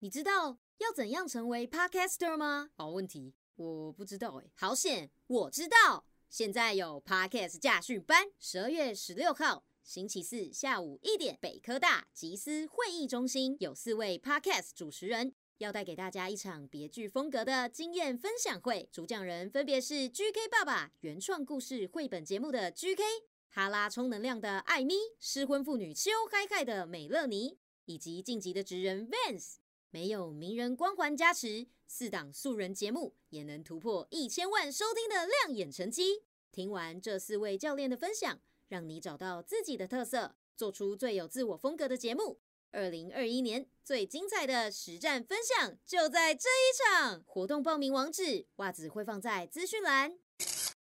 你知道要怎样成为 Podcaster 吗？好问题，我不知道哎。好险，我知道。现在有 Podcast 驾训班，十二月十六号星期四下午一点，北科大集思会议中心有四位 Podcast 主持人，要带给大家一场别具风格的经验分享会。主讲人分别是 GK 爸爸原创故事绘本节目的 GK，哈拉充能量的艾咪，失婚妇女秋嗨嗨的美乐妮，以及晋级的职人 Vance。没有名人光环加持，四档素人节目也能突破一千万收听的亮眼成绩。听完这四位教练的分享，让你找到自己的特色，做出最有自我风格的节目。二零二一年最精彩的实战分享就在这一场活动，报名网址袜子会放在资讯栏。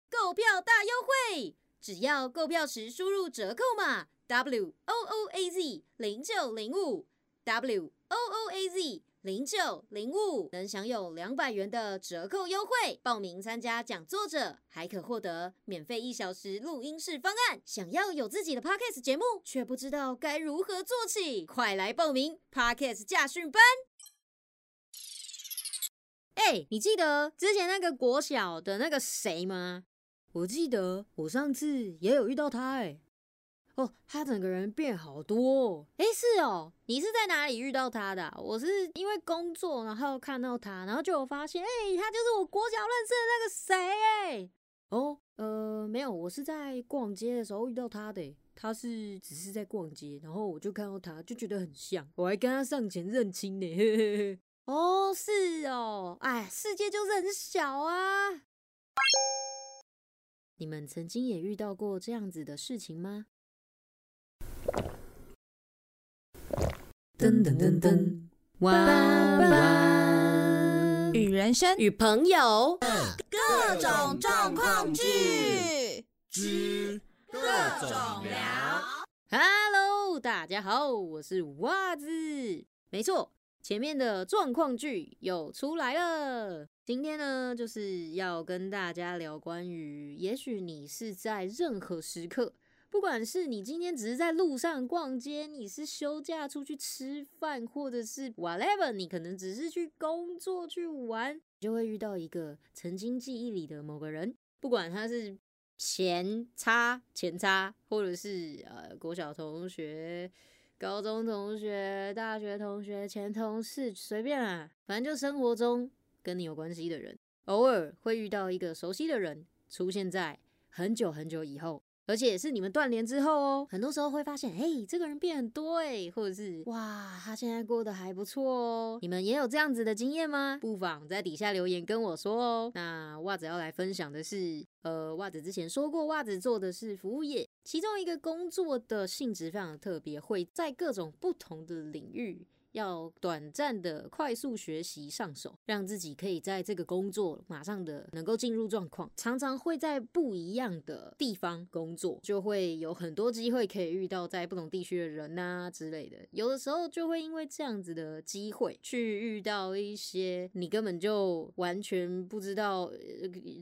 购票大优惠，只要购票时输入折扣码 W O O A Z 零九零五 W O O A Z。零九零五能享有两百元的折扣优惠，报名参加讲座者还可获得免费一小时录音室方案。想要有自己的 podcast 节目，却不知道该如何做起，快来报名 podcast 驾训班！哎，你记得之前那个国小的那个谁吗？我记得我上次也有遇到他，哎。哦，他整个人变好多。哎，是哦，你是在哪里遇到他的？我是因为工作，然后看到他，然后就有发现，哎，他就是我国小认识的那个谁？哎，哦，呃，没有，我是在逛街的时候遇到他的。他是只是在逛街，然后我就看到他，就觉得很像，我还跟他上前认亲呢。哦，是哦，哎，世界就是很小啊。你们曾经也遇到过这样子的事情吗？噔噔噔噔，晚安与人生与朋友各种状况剧之各种聊。Hello，大家好，我是袜子。没错，前面的状况剧又出来了。今天呢，就是要跟大家聊关于，也许你是在任何时刻。不管是你今天只是在路上逛街，你是休假出去吃饭，或者是 whatever，你可能只是去工作去玩，就会遇到一个曾经记忆里的某个人。不管他是前差前差，或者是呃国小同学、高中同学、大学同学、前同事，随便啊，反正就生活中跟你有关系的人，偶尔会遇到一个熟悉的人出现在很久很久以后。而且是你们断联之后哦，很多时候会发现，哎，这个人变很多哎，或者是哇，他现在过得还不错哦。你们也有这样子的经验吗？不妨在底下留言跟我说哦。那袜子要来分享的是，呃，袜子之前说过，袜子做的是服务业，其中一个工作的性质非常特别，会在各种不同的领域。要短暂的快速学习上手，让自己可以在这个工作马上的能够进入状况。常常会在不一样的地方工作，就会有很多机会可以遇到在不同地区的人呐之类的。有的时候就会因为这样子的机会，去遇到一些你根本就完全不知道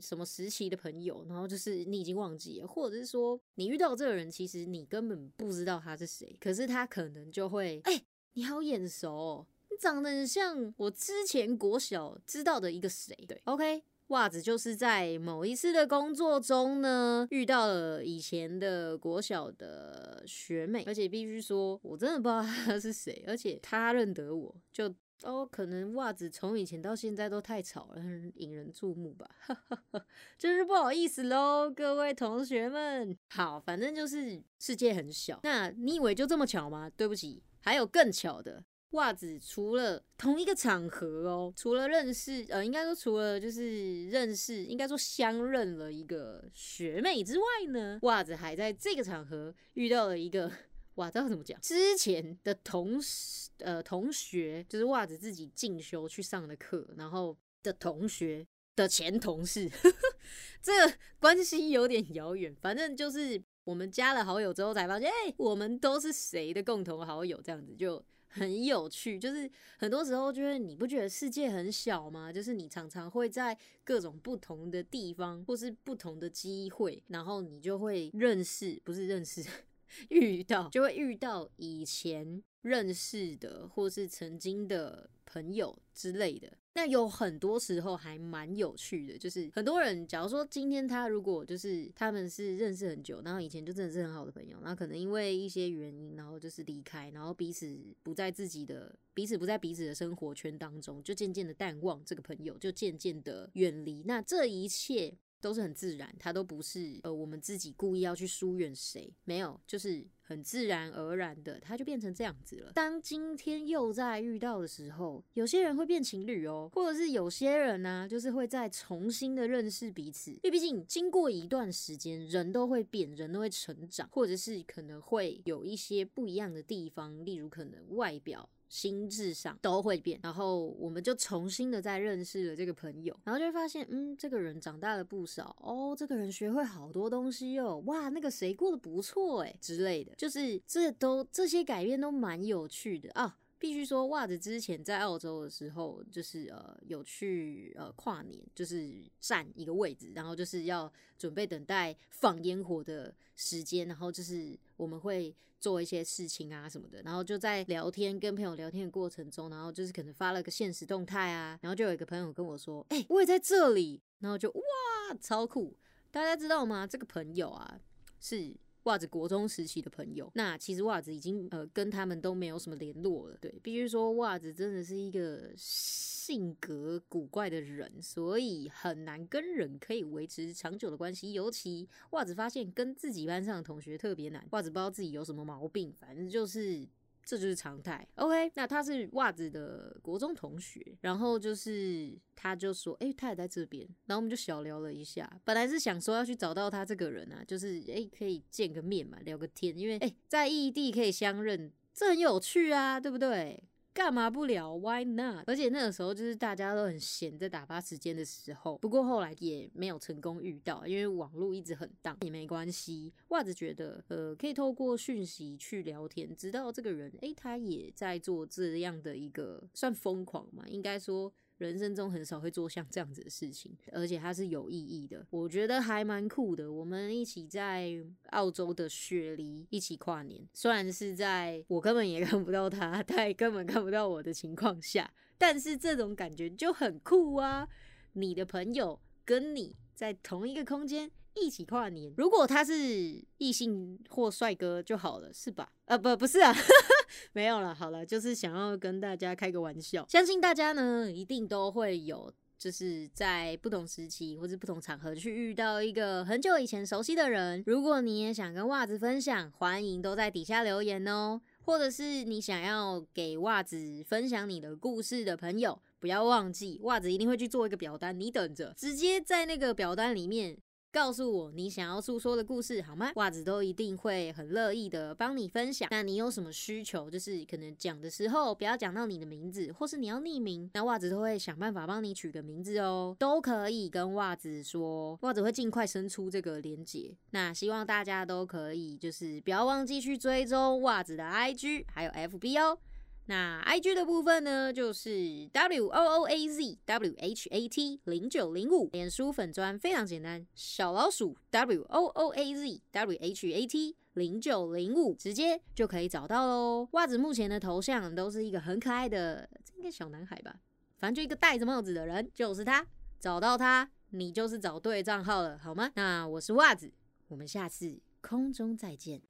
什么时期的朋友，然后就是你已经忘记了，或者是说你遇到这个人，其实你根本不知道他是谁，可是他可能就会哎。你好眼熟，你长得很像我之前国小知道的一个谁？对，OK，袜子就是在某一次的工作中呢，遇到了以前的国小的学妹，而且必须说，我真的不知道她是谁，而且她认得我，就哦，可能袜子从以前到现在都太吵了，引人注目吧，真是不好意思喽，各位同学们。好，反正就是世界很小，那你以为就这么巧吗？对不起。还有更巧的，袜子除了同一个场合哦，除了认识，呃，应该说除了就是认识，应该说相认了一个学妹之外呢，袜子还在这个场合遇到了一个，哇，这要怎么讲？之前的同事，呃，同学，就是袜子自己进修去上的课，然后的同学的前同事，这关系有点遥远，反正就是。我们加了好友之后才发现，哎，我们都是谁的共同好友？这样子就很有趣。就是很多时候，就是你不觉得世界很小吗？就是你常常会在各种不同的地方，或是不同的机会，然后你就会认识，不是认识，遇到，就会遇到以前认识的，或是曾经的。朋友之类的。那有很多时候还蛮有趣的，就是很多人，假如说今天他如果就是他们是认识很久，然后以前就真的是很好的朋友，然后可能因为一些原因，然后就是离开，然后彼此不在自己的彼此不在彼此的生活圈当中，就渐渐的淡忘这个朋友，就渐渐的远离。那这一切。都是很自然，他都不是呃我们自己故意要去疏远谁，没有，就是很自然而然的，他就变成这样子了。当今天又在遇到的时候，有些人会变情侣哦，或者是有些人呢，就是会再重新的认识彼此，因为毕竟经过一段时间，人都会变，人都会成长，或者是可能会有一些不一样的地方，例如可能外表。心智上都会变，然后我们就重新的再认识了这个朋友，然后就会发现，嗯，这个人长大了不少哦，这个人学会好多东西哦，哇，那个谁过得不错诶之类的，就是这都这些改变都蛮有趣的啊。必须说，袜子之前在澳洲的时候，就是呃有去呃跨年，就是占一个位置，然后就是要准备等待放烟火的时间，然后就是我们会做一些事情啊什么的，然后就在聊天跟朋友聊天的过程中，然后就是可能发了个现实动态啊，然后就有一个朋友跟我说：“哎，我也在这里。”然后就哇，超酷！大家知道吗？这个朋友啊是。袜子国中时期的朋友，那其实袜子已经呃跟他们都没有什么联络了。对，必须说袜子真的是一个性格古怪的人，所以很难跟人可以维持长久的关系。尤其袜子发现跟自己班上的同学特别难，袜子不知道自己有什么毛病，反正就是。这就是常态，OK。那他是袜子的国中同学，然后就是他就说，哎，他也在这边，然后我们就小聊了一下。本来是想说要去找到他这个人啊，就是哎可以见个面嘛，聊个天，因为哎在异地可以相认，这很有趣啊，对不对？干嘛不聊？Why not？而且那个时候就是大家都很闲，在打发时间的时候。不过后来也没有成功遇到，因为网络一直很荡，也没关系。袜子觉得，呃，可以透过讯息去聊天，知道这个人，诶，他也在做这样的一个算疯狂嘛？应该说。人生中很少会做像这样子的事情，而且它是有意义的，我觉得还蛮酷的。我们一起在澳洲的雪梨一起跨年，虽然是在我根本也 看不到他，他也根本看不到我的情况下，但是这种感觉就很酷啊！你的朋友跟你在同一个空间。一起跨年，如果他是异性或帅哥就好了，是吧？呃，不，不是啊，没有了。好了，就是想要跟大家开个玩笑。相信大家呢，一定都会有，就是在不同时期或者不同场合去遇到一个很久以前熟悉的人。如果你也想跟袜子分享，欢迎都在底下留言哦。或者是你想要给袜子分享你的故事的朋友，不要忘记，袜子一定会去做一个表单，你等着，直接在那个表单里面。告诉我你想要诉说的故事好吗？袜子都一定会很乐意的帮你分享。那你有什么需求？就是可能讲的时候不要讲到你的名字，或是你要匿名，那袜子都会想办法帮你取个名字哦，都可以跟袜子说，袜子会尽快生出这个连接。那希望大家都可以，就是不要忘记去追踪袜子的 IG 还有 FB 哦。那 I G 的部分呢，就是 W O O A Z W H A T 零九零五，脸书粉砖非常简单，小老鼠 W O O A Z W H A T 零九零五，直接就可以找到喽。袜子目前的头像都是一个很可爱的，应该小男孩吧，反正就一个戴着帽子的人，就是他。找到他，你就是找对账号了，好吗？那我是袜子，我们下次空中再见。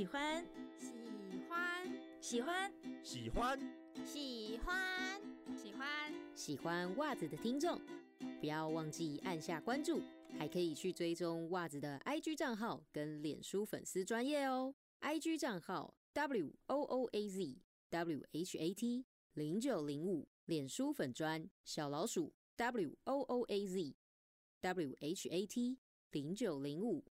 喜欢，喜欢，喜欢，喜欢，喜欢，喜欢，喜欢袜子的听众，不要忘记按下关注，还可以去追踪袜子的 IG 账号跟脸书粉丝专业哦。IG 账号 W O O A Z W H A T 零九零五，脸书粉专小老鼠 W O O A Z W H A T 零九零五。